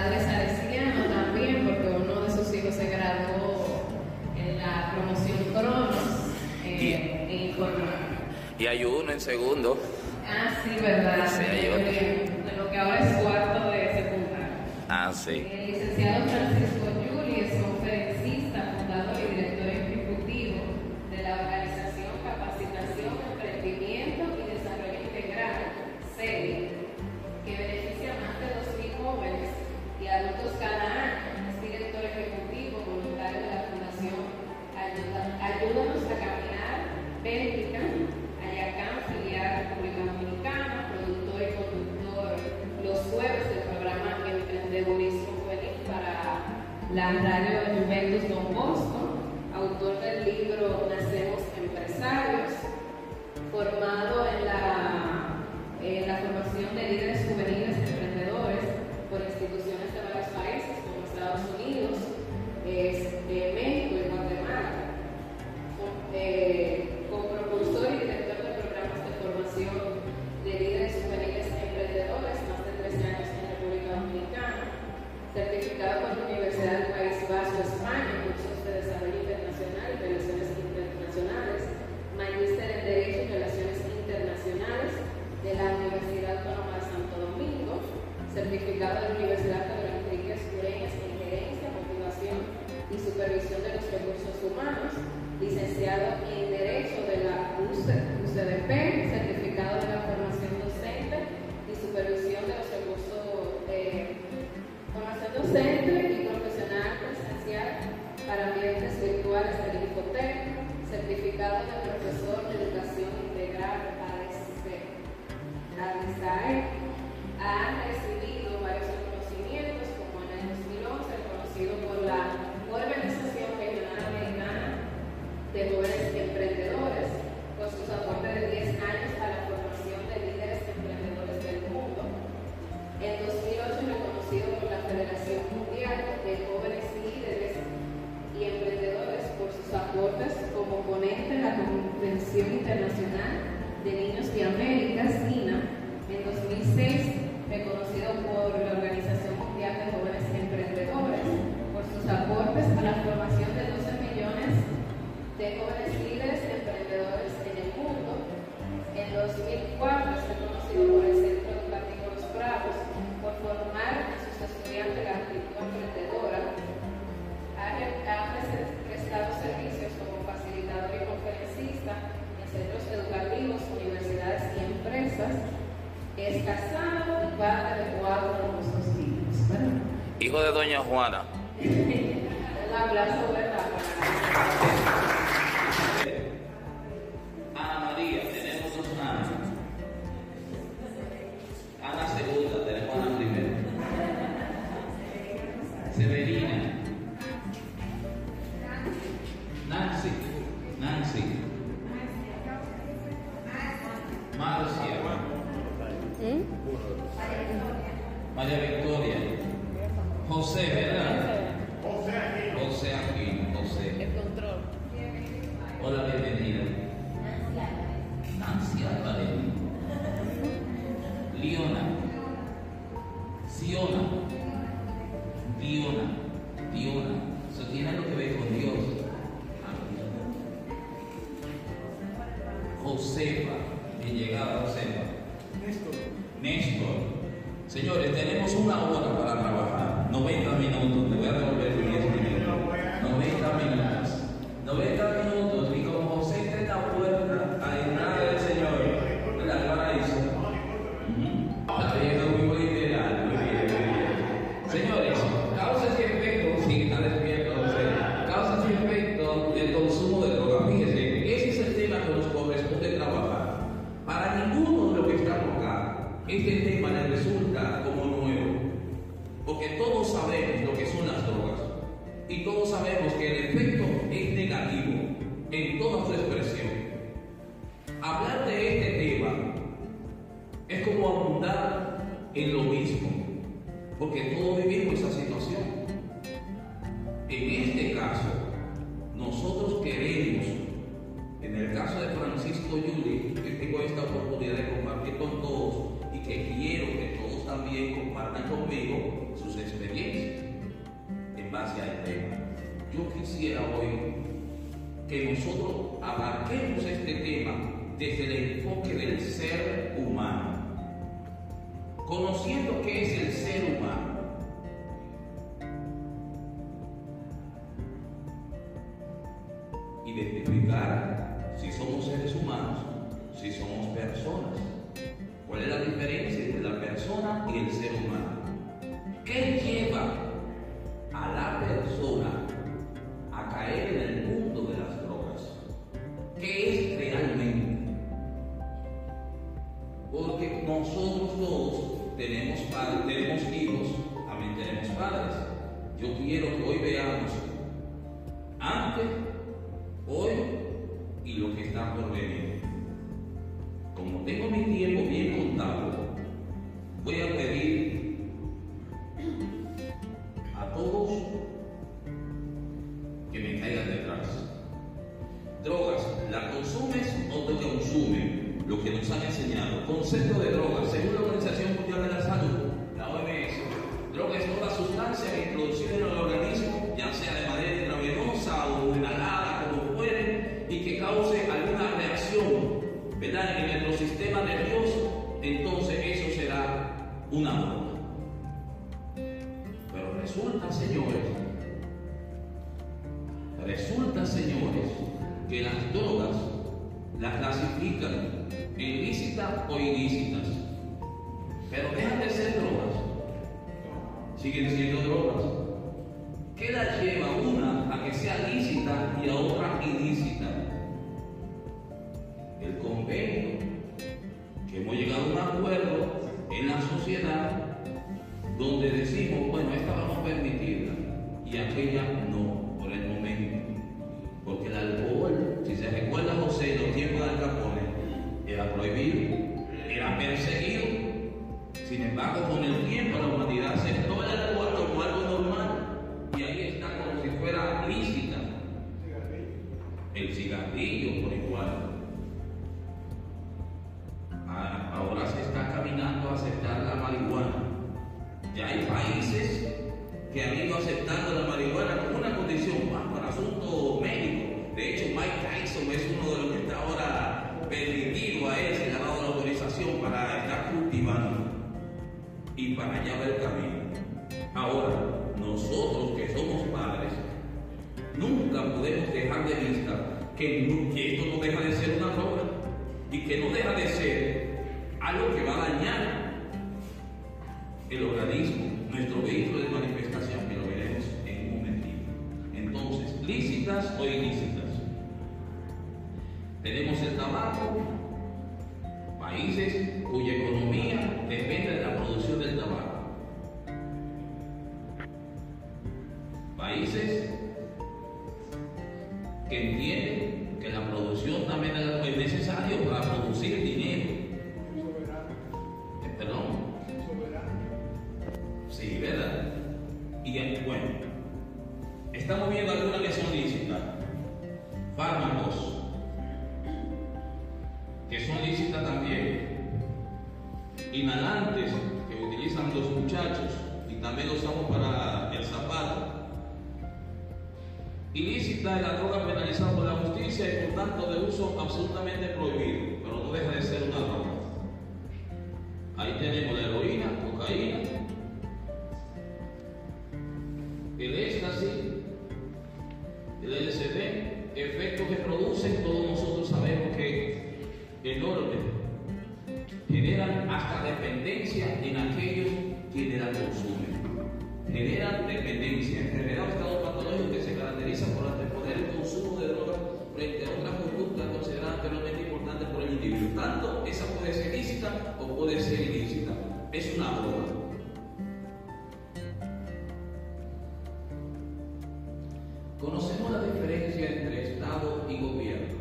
padre salesiano también, porque uno de sus hijos se graduó en la promoción Cronos eh, y, en y, hay uno en segundo. Ah, sí, verdad. Sí, hay otro. Lo que ahora es cuarto de secundaria. Ah, sí. El licenciado Francisco Supervisión de los Recursos Humanos, licenciado en Derecho de la UCDP, certificado de la formación Espanha, Ruanda. porque todos vivimos esa situación. En este caso, nosotros queremos, en el caso de Francisco Yuli, que tengo esta oportunidad de compartir con todos y que quiero que todos también compartan conmigo sus experiencias en base al tema. Yo quisiera hoy que nosotros abarquemos este tema desde el enfoque del ser humano conociendo qué es el ser humano. Identificar si somos seres humanos, si somos personas. ¿Cuál es la diferencia entre la persona y el ser humano? ¿Qué lleva a la persona a caer en el mundo? señores, resulta, señores, que las drogas las clasifican en lícitas o ilícitas. Pero dejan de ser drogas. Siguen siendo drogas. ¿Qué la lleva una a que sea lícita y a otra ilícita? El convenio, que hemos llegado a un acuerdo en la sociedad donde decimos, bueno, esta vamos a permitir 也可以呀 el organismo, nuestro vehículo de manifestación, que lo veremos en un momentito. Entonces, lícitas o ilícitas. Tenemos el tabaco, países Conocemos la diferencia entre Estado y gobierno.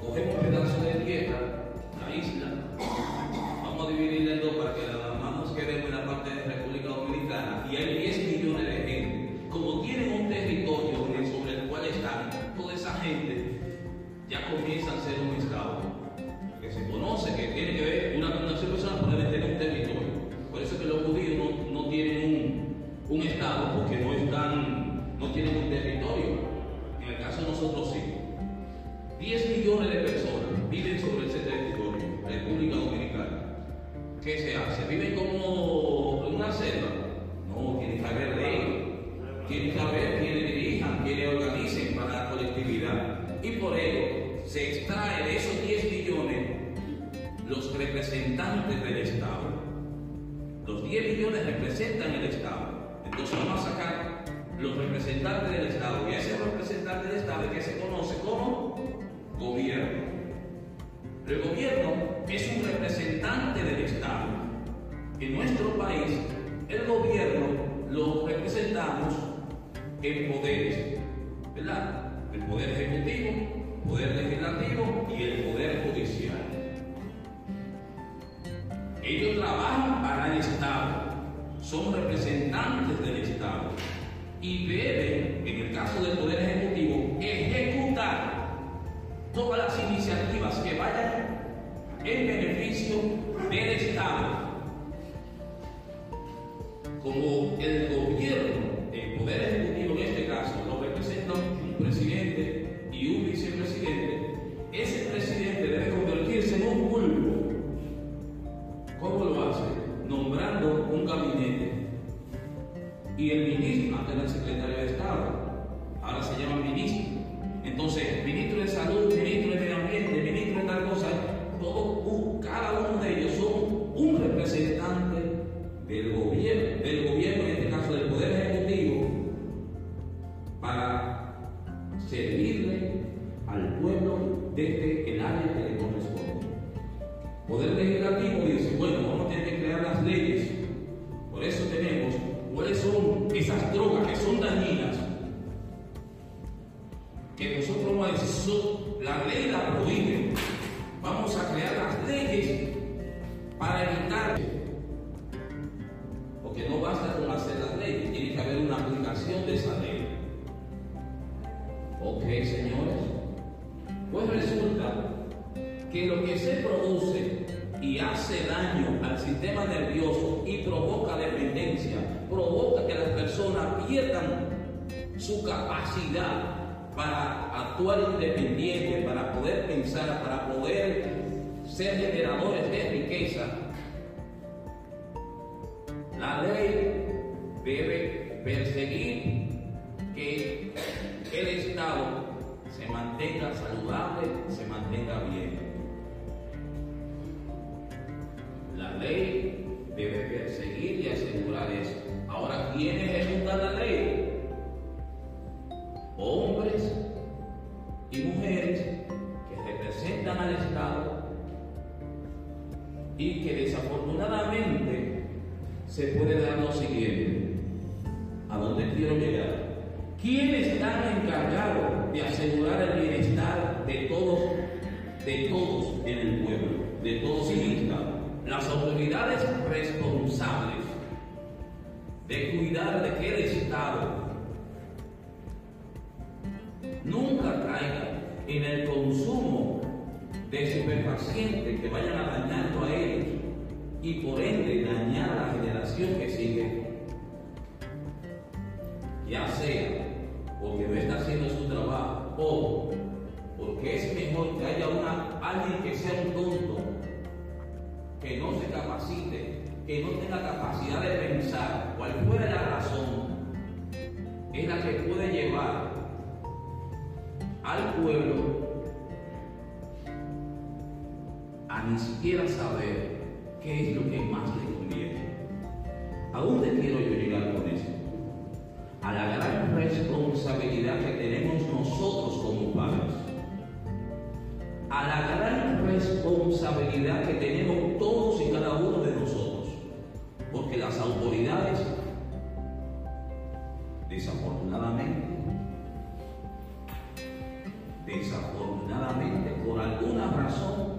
Cogemos un pedazo de tierra en beneficio del Estado. Como el gobierno, que tenemos nosotros como padres, a la gran responsabilidad que tenemos todos y cada uno de nosotros, porque las autoridades, desafortunadamente, desafortunadamente, por alguna razón,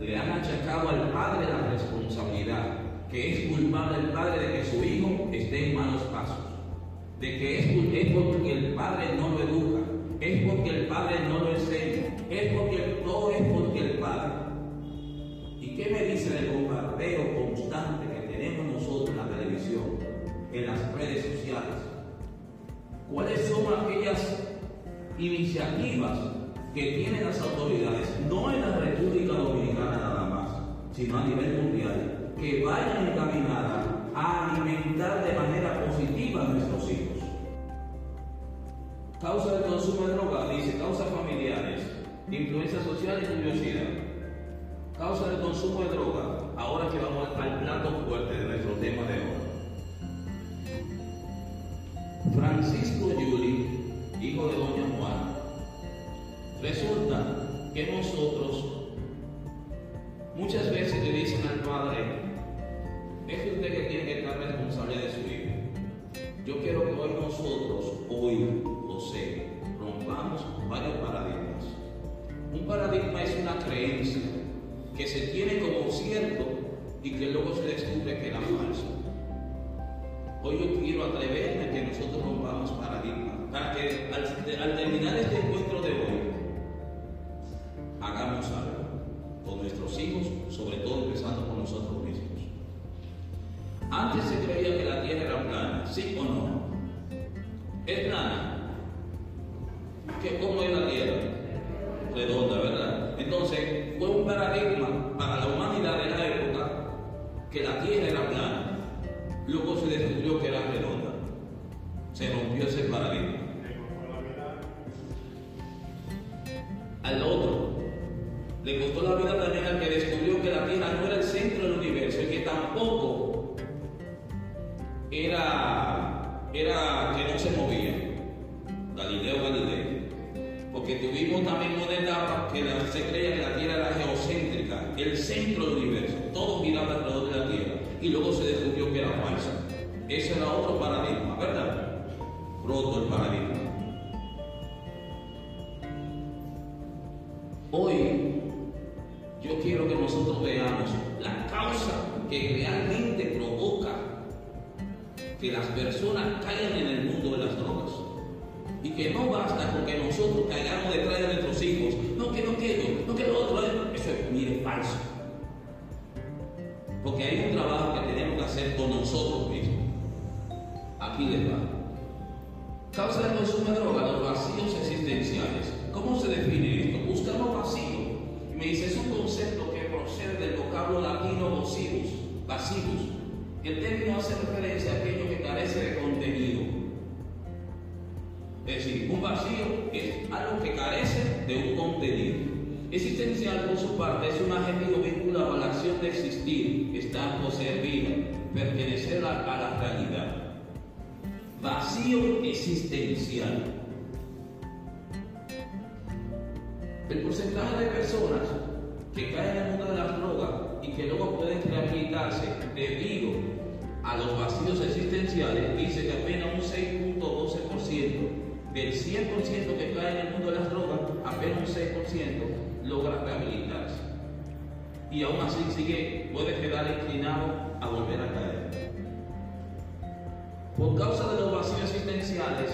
le han achacado al padre la responsabilidad, que es culpable el padre de que su hijo esté en malos pasos de que es, porque el padre no lo educa, es porque el padre no lo enseña, es porque todo es porque el padre. ¿Y qué me dice del bombardeo constante que tenemos nosotros en la televisión, en las redes sociales? ¿Cuáles son aquellas iniciativas que tienen las autoridades, no en la República Dominicana nada más, sino a nivel mundial, que vayan encaminadas a alimentar de manera positiva a nuestros hijos. Causa de consumo de droga, dice, causas familiares, influencia social y curiosidad. Causa de consumo de droga, ahora que vamos al plato fuerte de nuestro tema de hoy. Francisco Yuri, hijo de doña Juana, resulta que nosotros muchas veces le dicen al padre, es usted que tiene que estar responsable de su hijo. Yo quiero que hoy nosotros, hoy, o sea, rompamos varios paradigmas. Un paradigma es una creencia que se tiene como cierto y que luego se descubre que era falso. Hoy yo quiero atreverme a que nosotros rompamos paradigmas, para que al, al terminar este encuentro de hoy, hagamos algo con nuestros hijos, sobre todo empezando por nosotros mismos. Antes se creía que la Tierra era plana, ¿sí o no? ¿Es plana? Nosotros mismos. Aquí les va. Causa del consumo de droga, los vacíos existenciales. ¿Cómo se define esto? Buscamos vacío. Y me dice, es un concepto que procede del vocablo latino vacíos, vacíos. El término hace referencia a aquello que carece de contenido. Es decir, un vacío es algo que carece de un contenido. Existencial, por su parte, es un adjetivo vinculado a la acción de existir, estar o servir, pertenecer a, la realidad. Vacío existencial. El porcentaje de personas que caen en el mundo de las drogas y que luego pueden rehabilitarse debido a los vacíos existenciales dice que apenas un 6.12% del 100% que cae en el mundo de las drogas, apenas un 6% logra rehabilitarse. Y aún así sigue, puede quedar inclinado a volver a caer. Por causa de los vacíos existenciales,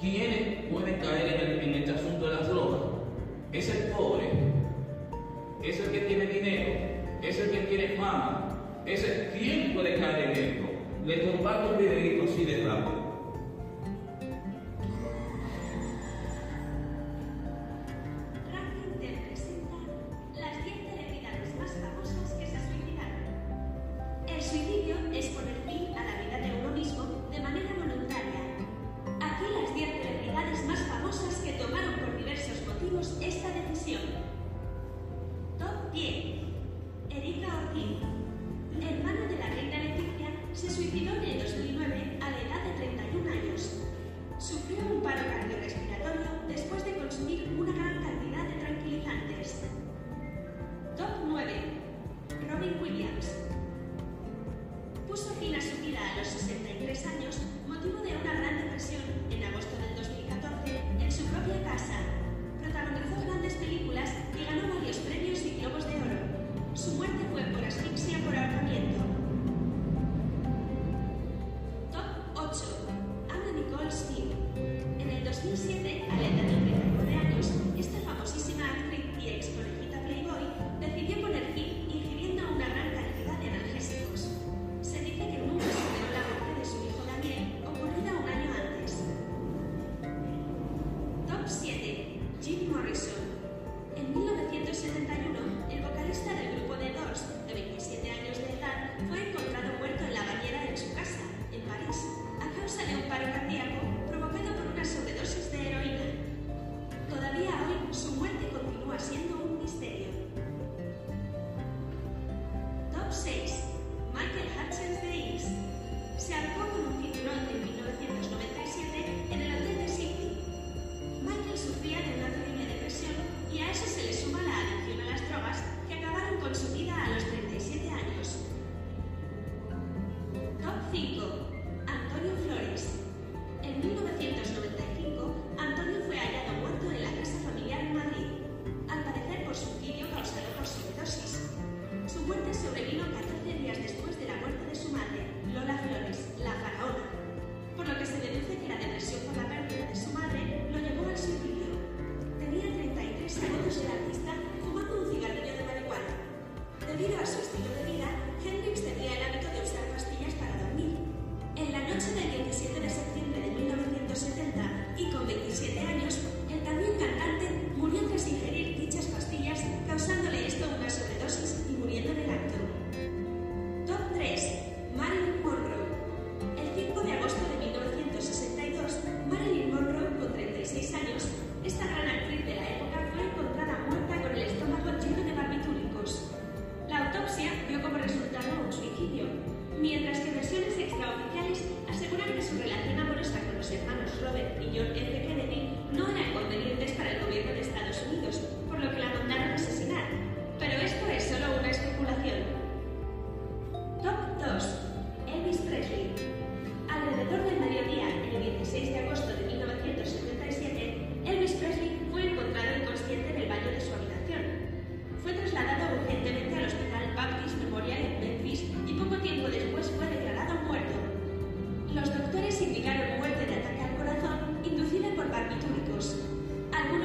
¿quiénes pueden caer en, el, en este asunto de las drogas? Es el pobre, es el que tiene dinero, es el que tiene fama, es el quién puede caer en esto. Les comparto un videito así de rápido. 10. Erika Ortiz.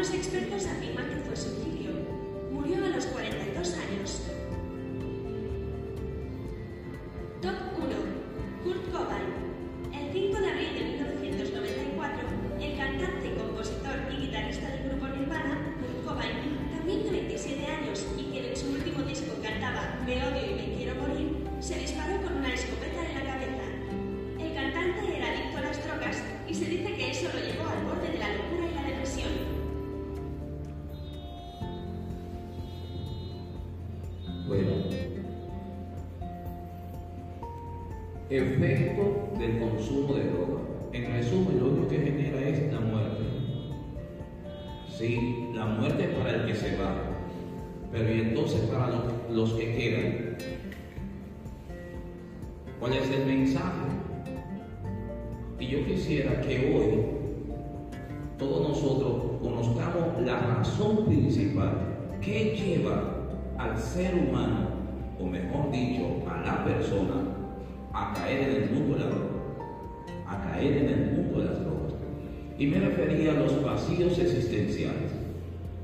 Algunos expertos afirman que fue suicidio. Efecto del consumo de droga. En resumen, lo único que genera es la muerte. Sí, la muerte para el que se va, pero y entonces para los, los que quedan. ¿Cuál es el mensaje? Y yo quisiera que hoy todos nosotros conozcamos la razón principal que lleva al ser humano, o mejor dicho, a la persona, a caer en el mundo de la droga, a caer en el mundo de las drogas. Y me refería a los vacíos existenciales.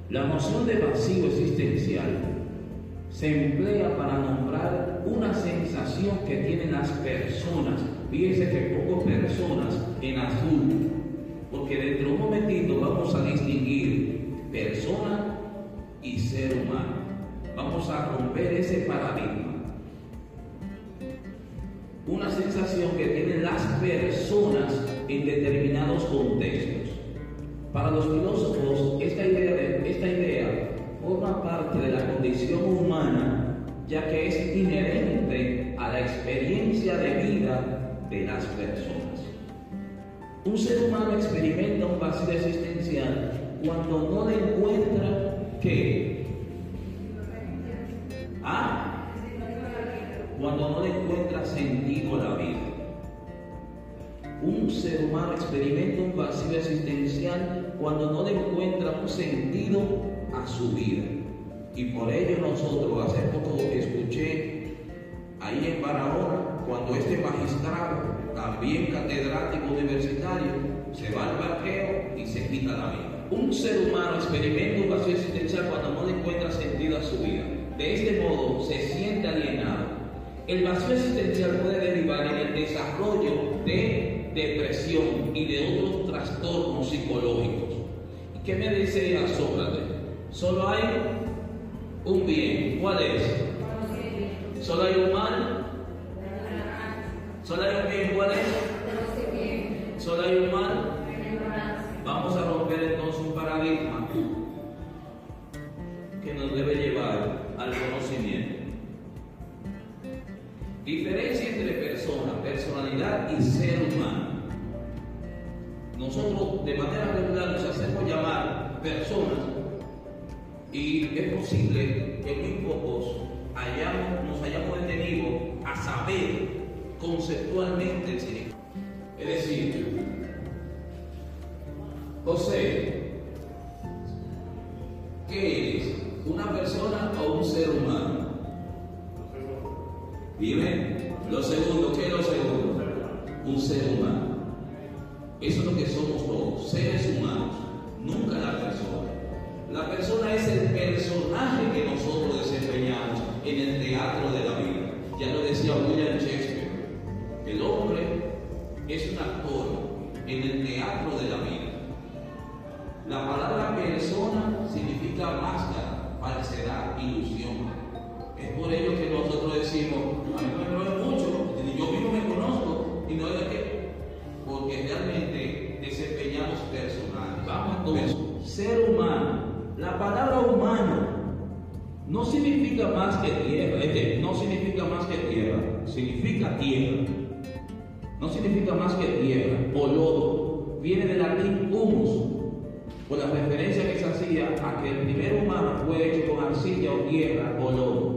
La noción de vacío existencial se emplea para nombrar una sensación que tienen las personas. Fíjense que pongo personas en azul, porque dentro de un momentito vamos a distinguir persona y ser humano. Vamos a romper ese paradigma. Sensación que tienen las personas en determinados contextos. Para los filósofos, esta idea, de- esta idea forma parte de la condición humana, ya que es inherente a la experiencia de vida de las personas. Un ser humano experimenta un vacío existencial cuando no le encuentra qué? Ah, cuando no le encuentra sentido a la vida. Un ser humano experimenta un vacío existencial cuando no le encuentra un sentido a su vida. Y por ello nosotros, hace poco escuché ahí en Barahona, cuando este magistrado, también catedrático universitario, se va al parqueo y se quita la vida. Un ser humano experimenta un vacío existencial cuando no le encuentra sentido a su vida. De este modo se siente alienado. El vacío existencial puede derivar en el desarrollo de depresión y de otros trastornos psicológicos. ¿Y qué me decía Sócrates? Solo hay un bien. ¿Cuál es? Solo hay un mal. Solo hay un bien. ¿Cuál es? Solo hay un mal. Vamos a romper entonces un paradigma que nos debe llevar al conocimiento. Diferencia entre persona, personalidad y ser humano. Nosotros de manera regular nos hacemos llamar personas y es posible que muy pocos hayamos, nos hayamos detenido a saber conceptualmente el significado. Es decir, José, ¿qué eres? ¿Una persona o un ser humano? Dime, lo segundo, ¿qué es lo segundo? Un ser humano. Eso es lo que somos todos, seres humanos, nunca la persona. La persona es el personaje que nosotros desempeñamos en el teatro de la vida. Ya lo decía William Shakespeare, el hombre es un actor en el teatro de la vida. La palabra persona significa máscara, falsedad, ilusión. Es por ello que nosotros decimos, a mí me duele mucho, yo mismo me conozco, y no es que, porque realmente desempeñamos personal. Vamos entonces, ser humano, la palabra humano no significa más que tierra, este, no significa más que tierra, significa tierra. No significa más que tierra. O lodo, viene del latín humus, por la referencia que se hacía a que el primer humano fue hecho con arcilla o tierra o lodo.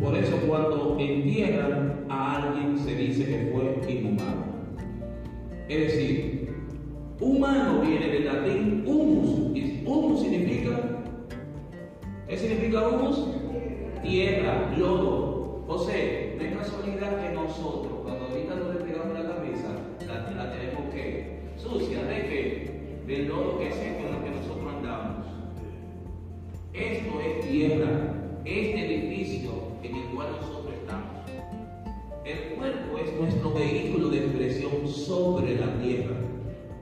Por eso cuando entierran a alguien se dice que fue inhumano. Es decir, humano viene del latín humus. Y humus significa, ¿qué significa humus? Tierra, lodo. O sea, no es casualidad que nosotros, cuando ahorita nos despegamos la cabeza, la, la tenemos que sucia, ¿de qué? Del lodo que es con lo que nosotros andamos. Esto es tierra, este edificio en el cual nosotros estamos. El cuerpo es nuestro vehículo de expresión sobre la tierra.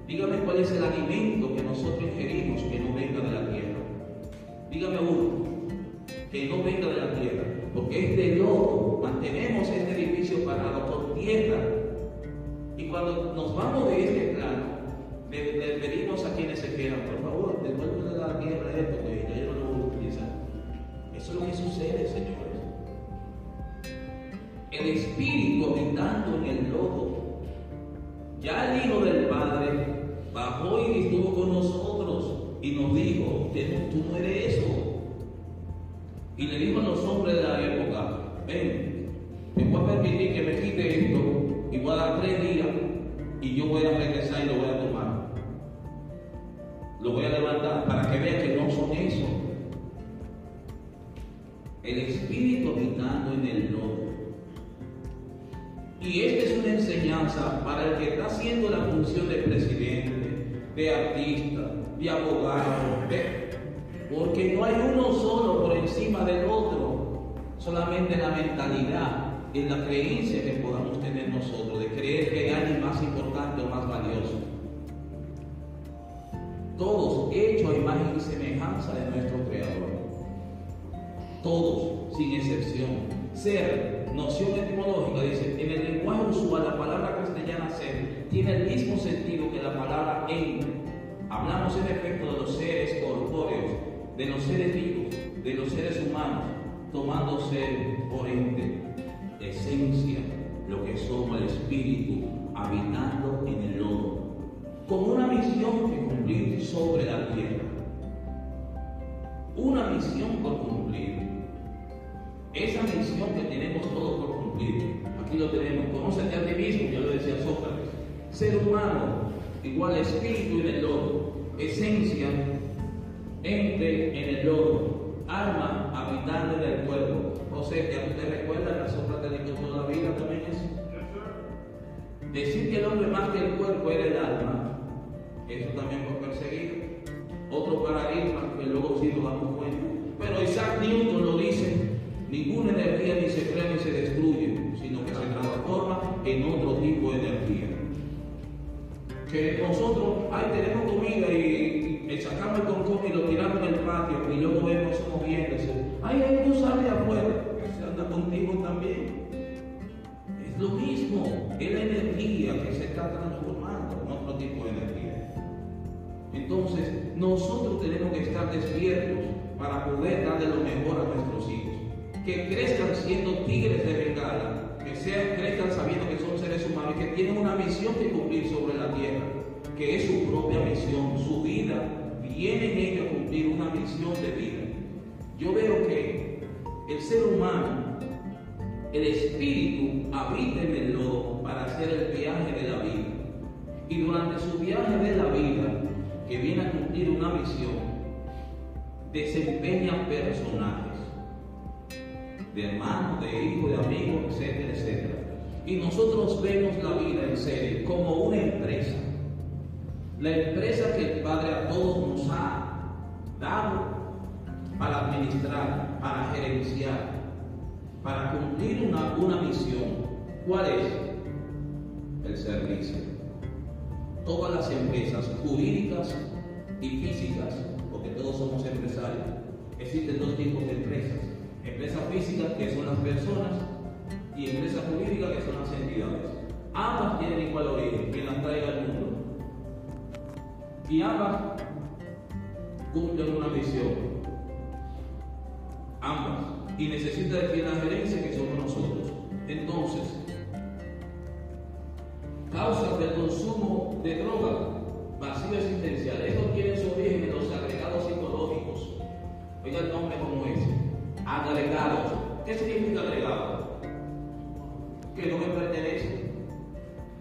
Dígame cuál es el alimento que nosotros ingerimos que no venga de la tierra. Dígame uno, que no venga de la tierra. Porque es de lodo, mantenemos este edificio parado por tierra. Y cuando nos vamos de este plano, le, pedimos a quienes se quedan, por favor, devuelvan a la tierra esto, que ya yo no lo voy a utilizar. Eso es lo que sucede, señores. El Espíritu habitando en el lodo. Ya el Hijo del Padre bajó y estuvo con nosotros y nos dijo, tú no eres eso. Y le dijo a los hombres de la época, ven, me voy a permitir que me quite esto y voy a dar tres días y yo voy a regresar y lo voy a tomar. Lo voy a levantar para que vean que no son eso. El Espíritu habitando en el lodo. Y esta es una enseñanza para el que está haciendo la función de presidente, de artista, de abogado, de- porque no hay uno solo por encima del otro, solamente la mentalidad, en la creencia que podamos tener nosotros, de creer que hay alguien más importante o más valioso. Todos hechos a imagen y semejanza de nuestro Creador. Todos, sin excepción. Ser, noción etimológica, dice, en el lenguaje usual la palabra castellana ser tiene el mismo sentido que la palabra en. Hablamos en efecto de los seres corpóreos, de los seres vivos, de los seres humanos, tomando ser por ente, esencia, lo que somos el espíritu, habitando en el lodo, con una misión que cumplir sobre la tierra. Una misión por cumplir. Esa misión que tenemos todos por cumplir. Aquí lo tenemos. Conócete a ti mismo, ya lo decía Sócrates. Ser humano igual espíritu en el lodo. Esencia, ente en el lodo. Alma habitando en el cuerpo. O sea, que a usted recuerda que Sócrates dijo toda la vida también eso. Decir que el hombre más que el cuerpo era el alma, eso también fue perseguido. Otro paradigma que luego sí nos damos cuenta. Pero Isaac Newton lo dice, ninguna energía ni se crea ni se destruye, sino que se transforma en otro tipo de energía. Que nosotros, ahí tenemos comida y, y sacamos el concón y lo tiramos en el patio y luego vemos moviéndose. Ay, ay, tú sales afuera, se anda contigo también. Es lo mismo, es la energía que se está transformando en otro tipo de energía. Entonces, nosotros tenemos que estar despiertos para poder darle lo mejor a nuestros hijos. Que crezcan siendo tigres de bengala, que sean, crezcan sabiendo que son seres humanos y que tienen una misión que cumplir sobre la tierra, que es su propia misión, su vida. Viene en ello a cumplir una misión de vida. Yo veo que el ser humano el espíritu habita en el lodo para hacer el viaje de la vida. Y durante su viaje de la vida, que viene a cumplir una misión, desempeña personajes de hermanos, de hijos, de amigos, etcétera, etcétera. Y nosotros vemos la vida en serio como una empresa. La empresa que el Padre a todos nos ha dado para administrar, para gerenciar, para cumplir una, una misión. ¿Cuál es? El servicio. Todas las empresas jurídicas y físicas, porque todos somos empresarios, existen dos tipos de empresas. Empresas físicas, que son las personas, y empresas jurídicas, que son las entidades. Ambas tienen igual origen, que las traiga al mundo. Y ambas cumplen una misión ambas, y necesita de quien la gerencia que somos nosotros. Entonces, causas del consumo de droga, vacío existencial, esto tiene su origen en los agregados psicológicos. Oiga el nombre como es, agregados. ¿Qué significa agregado? Que no me pertenecen.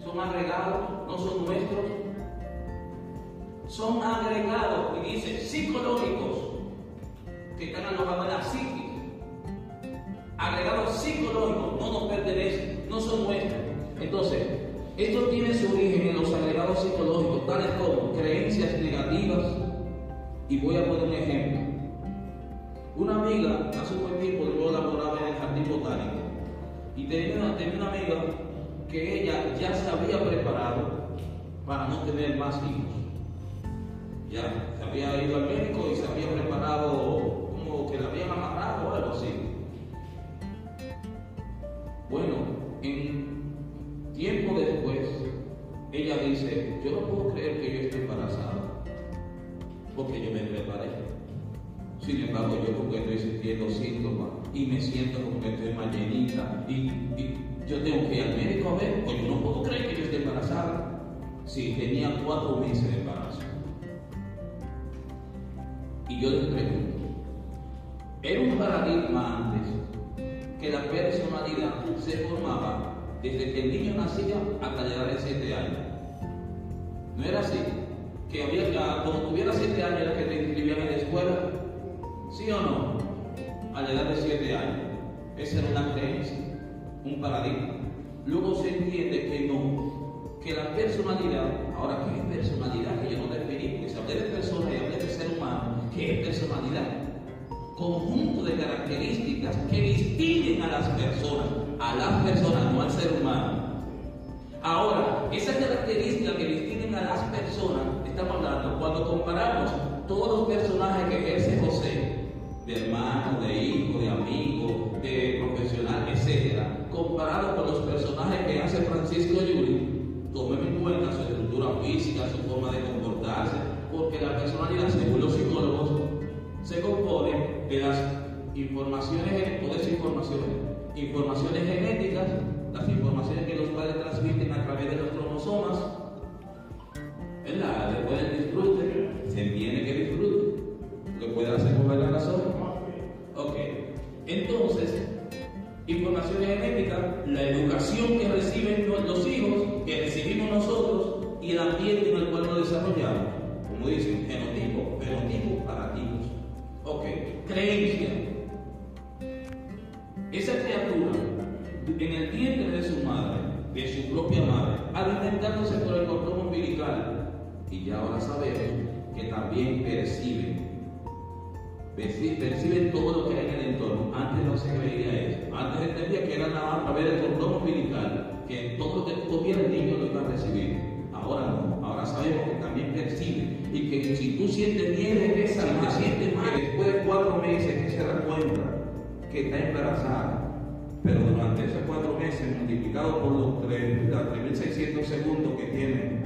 Son agregados, no son nuestros. Son agregados, y dice psicológicos, que están alojados en la psique. Agregados psicológicos, no nos pertenecen, no son nuestros. Entonces, esto tiene su origen en los agregados psicológicos, tales como creencias negativas, y voy a poner un ejemplo. Una amiga hace un buen tiempo yo laboraba en el jardín botánico y tenía una, tenía una amiga que ella ya se había preparado para no tener más hijos. Ya se había ido al médico y se había preparado como que la habían amarrado o algo así. Bueno, en tiempo después, ella dice, yo no puedo creer que yo esté embarazada, porque yo me preparé. Sin embargo, yo porque estoy sintiendo síntomas y me siento como que estoy más llenita y, yo tengo que ir al médico a ver, pues yo no puedo creer que yo esté embarazada. Si tenía cuatro meses de embarazo. Y yo les pregunto, era un paradigma antes que la personalidad se formaba desde que el niño nacía hasta llegar a 7 años. ¿No era así? Que había, cuando tuviera 7 años era que te inscribían en la escuela. ¿Sí o no? A la edad de 7 años. Esa era una creencia, un paradigma. Luego se entiende que no, que la personalidad, ahora, ¿qué es personalidad? Que yo no definí, porque si hablé de persona y hablé de ser humano, ¿qué es personalidad? Conjunto de características que distinguen a las personas, a las personas, no al ser humano. Ahora, esas características que distinguen a las personas, estamos hablando, cuando comparamos todos los personajes que ejerce José, de hermano, de hijo, de amigo, de profesional, etc., comparado con los personajes que hace Francisco Yuri, tomen en cuenta su estructura física, su forma de comportarse, porque la personalidad, según los psicólogos, se compone de las informaciones, todas informaciones, informaciones genéticas, las informaciones que los padres transmiten a través de los cromosomas, ¿verdad? Después del disfrute, se entiende que disfrute, lo puede hacer con la razón. Entonces, informaciones genéticas, la educación que reciben los hijos, que recibimos nosotros, y el ambiente en el cual nos desarrollamos. Como dicen, genotipo, fenotipo, paratipos. Ok, creencia. Esa criatura, en el vientre de su madre, de su propia madre, alimentándose por el cordón umbilical, y ya ahora sabemos que también perciben, perciben todo lo que hay en el entorno. Antes no se veía eso. Antes entendía que era nada más a través del cordón umbilical, que todo lo que tuviera el niño lo iba a recibir. Ahora no, ahora sabemos que también percibe y que si tú sientes miedo, si te sientes mal, después de cuatro meses que se da cuenta que está embarazada, pero durante esos cuatro meses multiplicado por los 3.600 segundos que tiene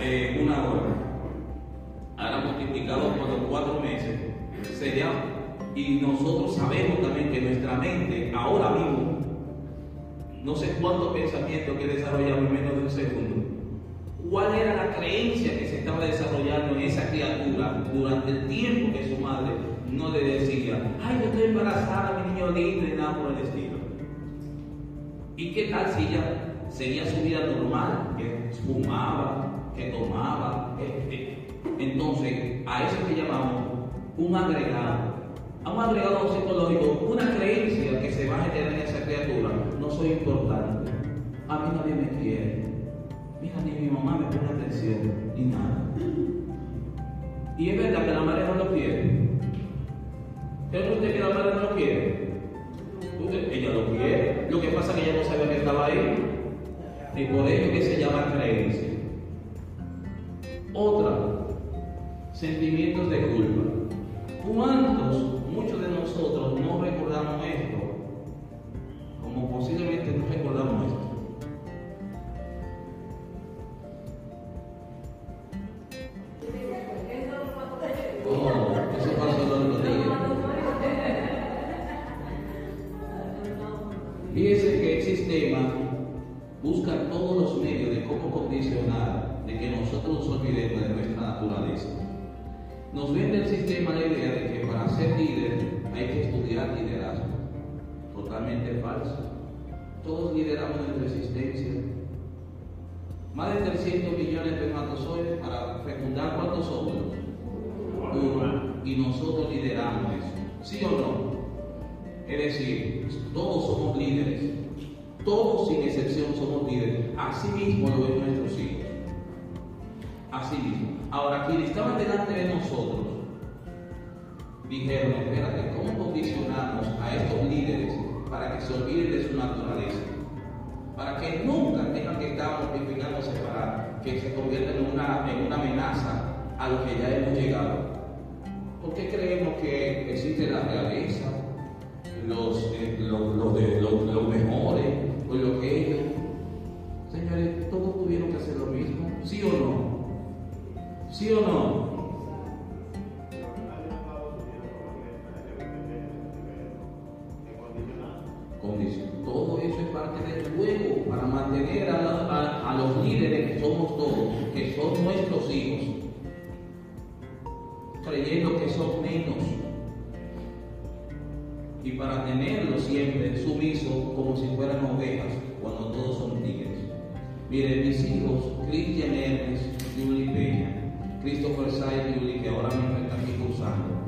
eh, una hora, ahora multiplicado por los cuatro meses, sería, y nosotros sabemos también que nuestra mente ahora mismo, no sé cuántos pensamientos que desarrollamos en menos de un segundo, cuál era la creencia que se estaba desarrollando en esa criatura durante el tiempo que su madre no le decía, ay, yo estoy embarazada, mi niño lindo, y nada por el estilo. ¿Y qué tal si ella seguía su vida normal, que fumaba, que tomaba? Entonces, a eso que llamamos un agregado. A un agregado psicológico, una creencia que se va a generar en esa criatura. No soy importante. A mí nadie me quiere. Mira, ni mi mamá me pone atención, ni nada. Y es verdad que la madre no lo quiere. ¿Cree usted que la madre no lo quiere? Ella lo quiere. Lo que pasa es que ella no sabía que estaba ahí. Y por ello que se llama creencia. Otra, sentimientos de culpa. ¿Cuántos, muchos de nosotros, no recordamos esto? Como posiblemente no recordamos esto. Eso pasó el otro día. Fíjense que el sistema busca todos los medios de cómo condicionar, de que nosotros nos olvidemos de nuestra naturaleza. Nos vende el sistema la idea de que para ser líder hay que estudiar liderazgo. Totalmente falso. Todos lideramos nuestra existencia. Más de 300 millones de espermatozoides para fecundar cuántos óvulos? Uno. Y nosotros lideramos eso. ¿Sí o no? Es decir, todos somos líderes. Todos sin excepción somos líderes. Así mismo lo ven nuestros hijos. Así mismo. Ahora, quienes estaban delante de nosotros dijeron, espérate, ¿cómo condicionamos a estos líderes para que se olviden de su naturaleza? Para que nunca tengan que estar mortificándose para que se conviertan en una, en una amenaza a lo que ya hemos llegado. ¿Por qué creemos que existe la realeza, los, eh, los, los, de, los, mejores o los que ellos? Señores, todos tuvieron que hacer lo mismo, ¿sí o no? ¿Sí o no? Condición. Todo eso es parte del juego para mantener a, la- a- los líderes que somos todos, que son nuestros hijos, creyendo que son menos. Y para tenerlos siempre sumisos como si fueran ovejas, cuando todos son tigres. Miren, mis hijos, Cristian Christopher Say Julie, que ahora mismo está aquí cursando.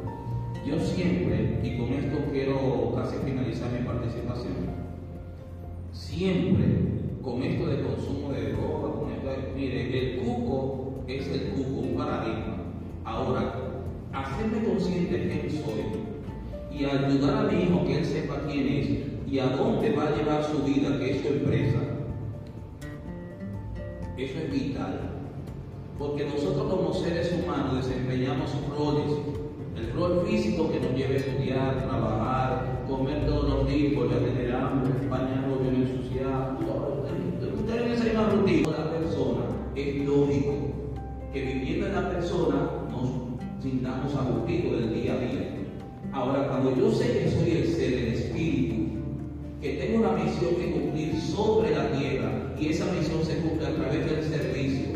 Yo siempre, y con esto quiero casi finalizar mi participación, siempre con esto de consumo de droga, con esto de- mire, el cuco es el cuco, un paradigma. Ahora, hacerme consciente de quién soy y ayudar a mi hijo que él sepa quién es y a dónde va a llevar su vida, que es su empresa, eso es vital. Porque nosotros como seres humanos desempeñamos roles. El rol físico que nos lleva a estudiar, trabajar, comer todos los días, volver a tener hambre, bañarnos, bien ensuciar. Ustedes ven esa misma rutina. La persona es lógico que viviendo en la persona nos sintamos aburridos del día a día. Ahora, cuando yo sé que soy el ser, el espíritu, que tengo una misión que cumplir sobre la tierra y esa misión se cumple a través del servicio,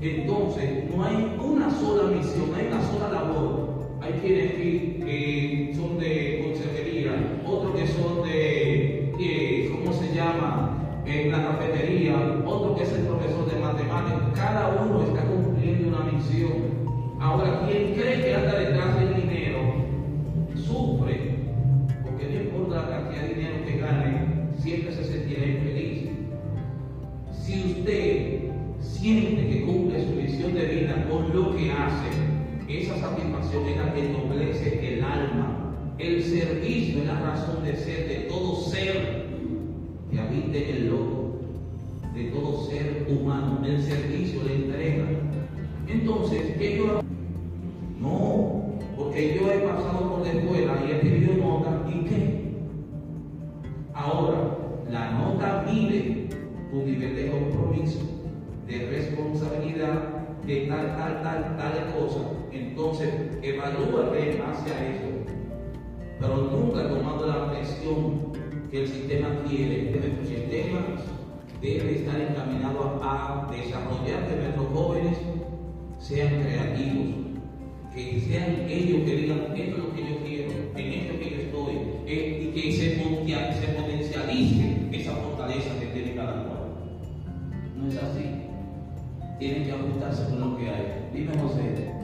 entonces no hay una sola misión, hay una sola labor. Hay quienes que, son de consejería, otros que son de, eh, ¿cómo se llama? En la cafetería, otro que es el profesor de matemáticas. Cada uno está cumpliendo una misión. Ahora, quien cree que anda detrás del dinero, sufre, lo que hace, esa satisfacción es la que ennoblece el alma. El servicio la razón de ser de todo ser que habita en el loco, de todo ser humano. El servicio, la entrega. Entonces, ¿qué yo? No, porque yo he pasado por la escuela y he tenido nota, ¿y qué? Ahora, la nota mide tu nivel de compromiso, de responsabilidad, de tal, tal, tal, tal cosa. Entonces, evalúate en base a eso, pero nunca tomando la presión que el sistema quiere. Nuestro sistema debe estar encaminado a desarrollar que nuestros jóvenes sean creativos, que sean ellos que digan, esto es lo que yo quiero, en esto que yo estoy, eh, y que se, se potencialice esa fortaleza que tiene cada cual. No es así. Tienen que ajustarse con lo que hay. Dime, José.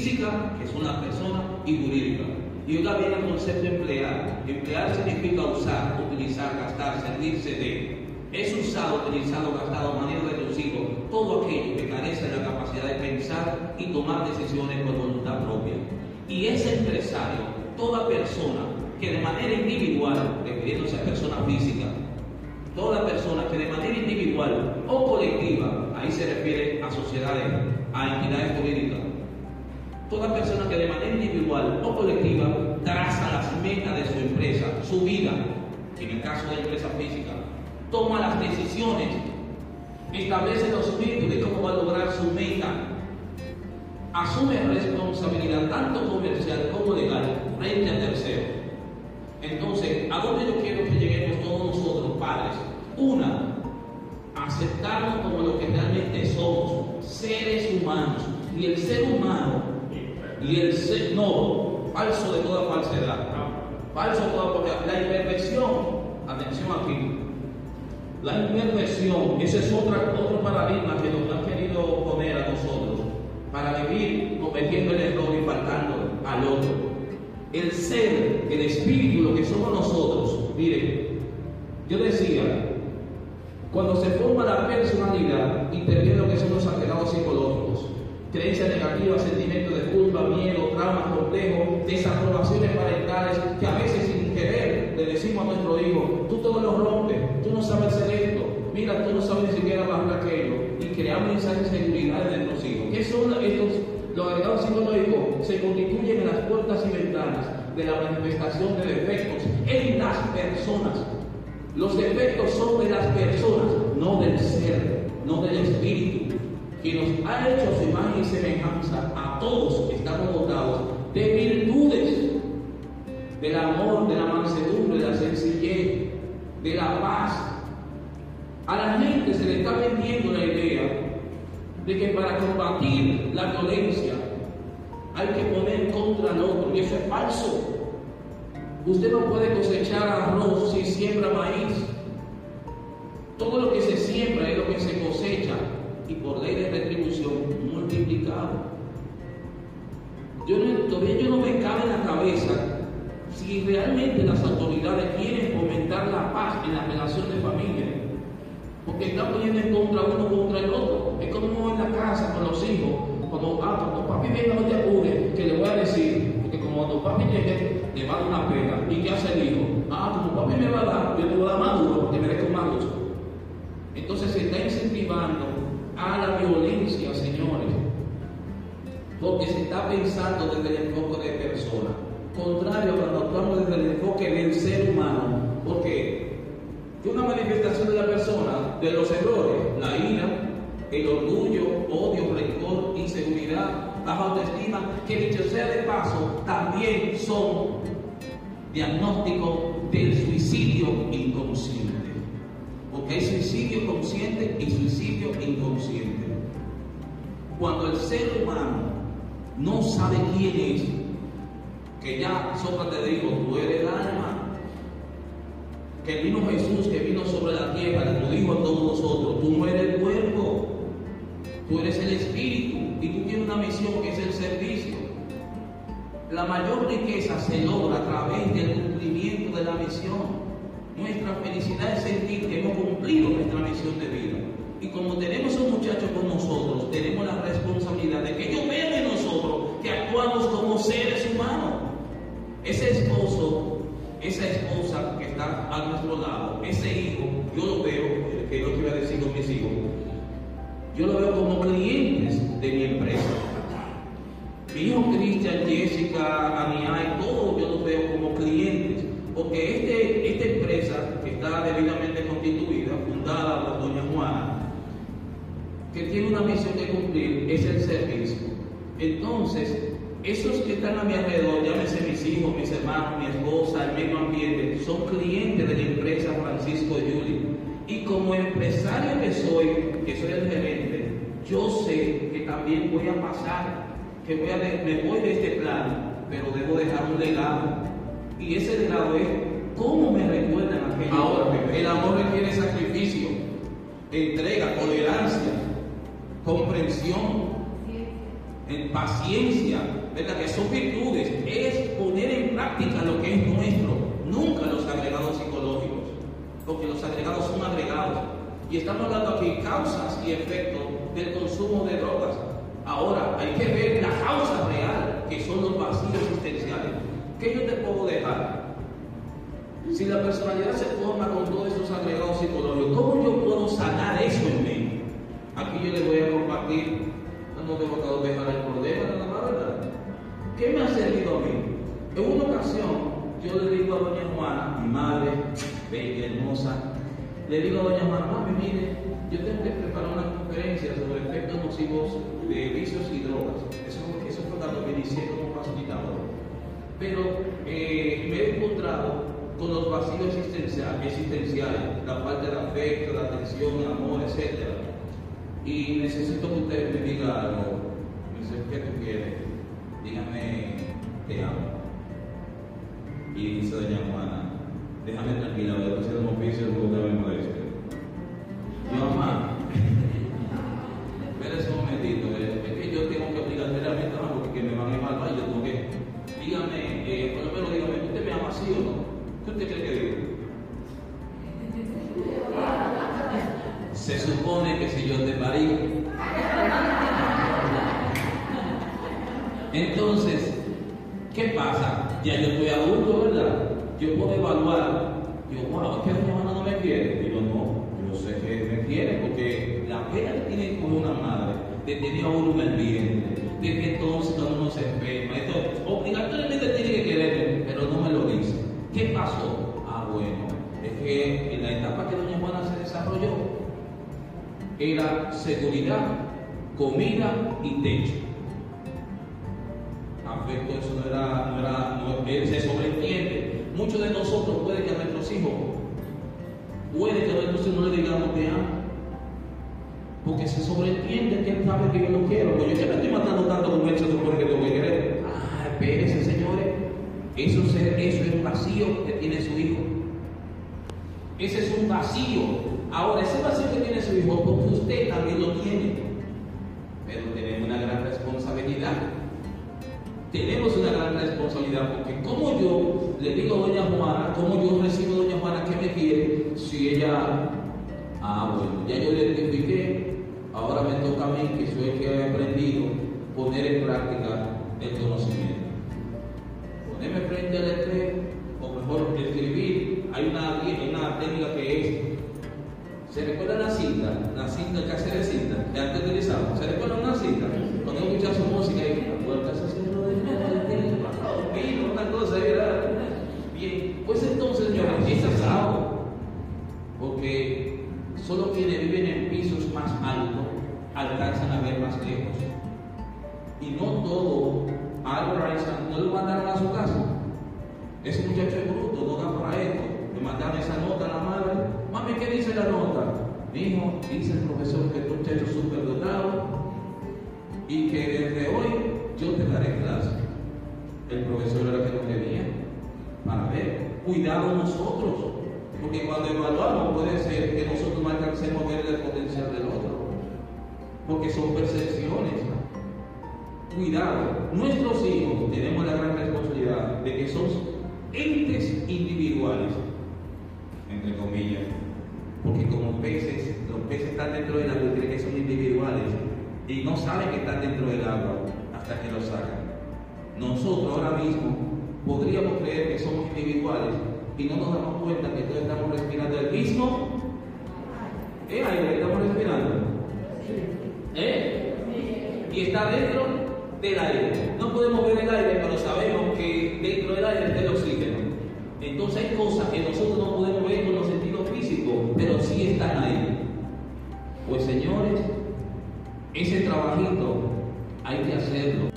Física, que son las personas, y jurídica. Y oiga bien el concepto emplear. Emplear significa usar, utilizar, gastar, servirse de. Es usado, utilizado, gastado, manera hijos. todo aquello que carece de la capacidad de pensar y tomar decisiones por voluntad propia. Y ese empresario, toda persona que de manera individual, refiriéndose a persona física, toda persona que de manera individual o colectiva, ahí se refiere a sociedades, a entidades jurídicas, toda persona que de manera individual o colectiva traza las metas de su empresa, su vida, en el caso de la empresa física, toma las decisiones, establece los métodos de cómo va a lograr su meta, asume responsabilidad tanto comercial como legal frente a terceros. Entonces, ¿a dónde yo quiero que lleguemos todos nosotros, padres? Una, aceptarnos como lo que realmente somos, seres humanos. Y el ser humano, y el ser, no, falso de toda falsedad, falso de toda, porque la imperfección, atención aquí, la imperfección, ese es otra, otro paradigma que nos han querido poner a nosotros para vivir cometiendo el error y faltando al otro. El ser, el espíritu, lo que somos nosotros, miren, yo decía, cuando se forma la personalidad, interviene lo que son los agregados psicológicos, creencias negativas, sentimientos de culpa, miedo, traumas complejos, desaprobaciones parentales, que a veces sin querer le decimos a nuestro hijo, tú todo lo rompes, tú no sabes hacer esto, mira, tú no sabes ni siquiera barrer aquello, y creamos esa inseguridad de nuestros hijos. ¿Qué son estos? Los agregados psicológicos se constituyen en las puertas y ventanas de la manifestación de defectos en las personas. Los defectos son de las personas, no del ser, no del espíritu, que nos ha hecho su imagen y semejanza a todos que estamos dotados de virtudes, del amor, de la mansedumbre, de la sencillez, de la paz. A la gente se le está vendiendo la idea de que para combatir la violencia hay que poner contra el otro, y eso es falso. Usted no puede cosechar arroz si siembra maíz. Todo lo que se siembra es lo que se cosecha y por ley de retribución multiplicado. Yo no, todavía yo no me cabe en la cabeza si realmente las autoridades quieren fomentar la paz en la relación de familia, porque están poniendo en contra uno contra el otro. Es como en la casa con los hijos, cuando, ah, cuando papi venga no te apures, que le voy a decir, porque como cuando papi llegue, le va a dar una pena. ¿Y qué hace el hijo? Ah, como papi me va a dar, yo le voy a dar más duro, porque merezco más. Entonces se está incentivando a la violencia, señores, porque se está pensando desde el enfoque de persona. Contrario cuando actuamos desde el enfoque del ser humano, porque una manifestación de la persona, de los errores, la ira, el orgullo, odio, rencor, inseguridad, baja autoestima, que dicho sea de paso, también son diagnósticos del suicidio inconsciente. Hay suicidio consciente y suicidio inconsciente. Cuando el ser humano no sabe quién es, que ya Sócrates dijo, tú eres el alma, que vino Jesús, que vino sobre la tierra, que lo dijo a todos nosotros, tú no eres el cuerpo, tú eres el espíritu y tú tienes una misión que es el servicio. La mayor riqueza se logra a través del cumplimiento de la misión. Nuestra felicidad es sentir que hemos cumplido nuestra misión de vida. Y como tenemos a un muchacho con nosotros, tenemos la responsabilidad de que ellos vean en nosotros que actuamos como seres humanos. Ese esposo, esa esposa que está a nuestro lado, ese hijo, yo lo veo, que lo que iba a decir con mis hijos, yo lo veo como clientes de mi empresa. Mi hijo Cristian, Jessica, Ania y todos yo los veo como clientes, porque este, esta empresa que está debidamente constituida, fundada por doña Juana, que tiene una misión que cumplir, es el servicio. Entonces, esos que están a mi alrededor, llámese mis hijos, mis hermanos, mi esposa, el medio ambiente, son clientes de la empresa Francisco Yuli. Y como empresario que soy, que soy el gerente, yo sé que también voy a pasar, que voy a me voy de este plano, pero debo dejar un legado. Y ese legado es cómo me recuerdan aquello. Ahora, el amor requiere sacrificio, entrega, tolerancia, comprensión, en paciencia, ¿verdad? Que son virtudes, es poner en práctica lo que es nuestro, nunca los agregados psicológicos, porque los agregados son agregados. Y estamos hablando aquí causas y efectos del consumo de drogas. Ahora, hay que ver la causa real, que son los vacíos existenciales. ¿Qué yo te puedo dejar? Si la personalidad se forma con todos estos agregados psicológicos, ¿cómo yo puedo sanar eso en mí? Aquí yo les voy a compartir, no tengo que dejar el problema, la verdad. ¿Qué me ha servido a mí? En una ocasión, yo le digo a doña Juana, mi madre, bella, hermosa, le digo a doña Juana, mami, mire, yo tengo que preparar una conferencia sobre efectos nocivos de vicios y drogas. Eso, eso fue cuando me inicié. Pero eh, me he encontrado con los vacíos existenciales, la falta de afecto, la atención, el amor, etc. Y necesito que usted me diga algo. Me dice, ¿qué tú quieres? Dígame, te amo. Y dice doña Juana, déjame tranquila, voy a hacer un oficio me moleste. Yo, mamá, espérese un momentito, es que yo tengo que obligatoriamente, no, porque me van a evaluar, yo tengo que, dígame, eh, por lo menos dígame, ¿usted me ama así o no? ¿Qué usted cree que digo? Se supone que si yo te parí. Entonces, ¿qué pasa? Ya yo estoy adulto, ¿verdad? Yo puedo evaluar. Yo, wow, es que doña Juana no me quiere. Digo, no, yo sé que me quiere porque la pena que tiene con una madre de tener a uno en el de que entonces cuando uno se enferma, esto obligatoriamente tiene que quererme, pero no me lo dice. ¿Qué pasó? Ah, bueno, es que en la etapa que doña Juana se desarrolló era seguridad, comida y techo. Afecto, eso no era, no era, no, se sobreentiende. Muchos de nosotros puede que a nuestros hijos, puede que a nuestros hijos no le digamos te amo. Porque se sobreentiende que él sabe que yo lo quiero. Pero yo ya me estoy matando tanto con él, se supone que tengo que querer. Ah, espérense, señores. Eso, eso es vacío que tiene su hijo. Ese es un vacío. Ahora, ese vacío que tiene su hijo, porque usted también lo tiene. Pero tenemos una gran responsabilidad. Tenemos una gran responsabilidad porque como yo le digo a doña Juana, como yo recibo a doña Juana que me quiere, si ella, ah bueno, ya yo le identifiqué, ahora me toca a mí, que soy el que he aprendido, poner en práctica el conocimiento ponerme frente al estrés, o mejor escribir, hay una, una técnica que es, ¿se recuerda la cinta? La cinta, el cassette de cinta, que antes utilizamos, ¿se recuerda una cinta? Cuando uno escucha su música y la puerta se cerró de vino, una cosa, ¿verdad? Bien, pues entonces, señores, es asado, porque solo quienes viven en pisos más altos alcanzan a ver más lejos. Y no todo Einstein no lo mandaron a su casa. Ese muchacho es bruto, no da para esto. Le mandaron esa nota a la madre. Mami, ¿qué dice la nota? Hijo, dice el profesor que tú muchacho súper dotado y que desde hoy yo te daré clase. El profesor era que no quería para ver. Cuidado nosotros, porque cuando evaluamos puede ser que nosotros no alcancemos ver el potencial del otro, porque son percepciones cuidado, nuestros hijos tenemos la gran responsabilidad de que son entes individuales, entre comillas, porque como peces, los peces están dentro del agua y creen que son individuales y no saben que están dentro del agua hasta que lo sacan. Nosotros ahora mismo podríamos creer que somos individuales y no nos damos cuenta que todos estamos respirando el mismo ¿Eh? aire estamos respirando. ¿Eh? Y está dentro del aire. No podemos ver el aire, pero sabemos que dentro del aire está el oxígeno. Entonces hay cosas que nosotros no podemos ver con los sentidos físicos, pero sí están ahí. Pues señores, ese trabajito hay que hacerlo.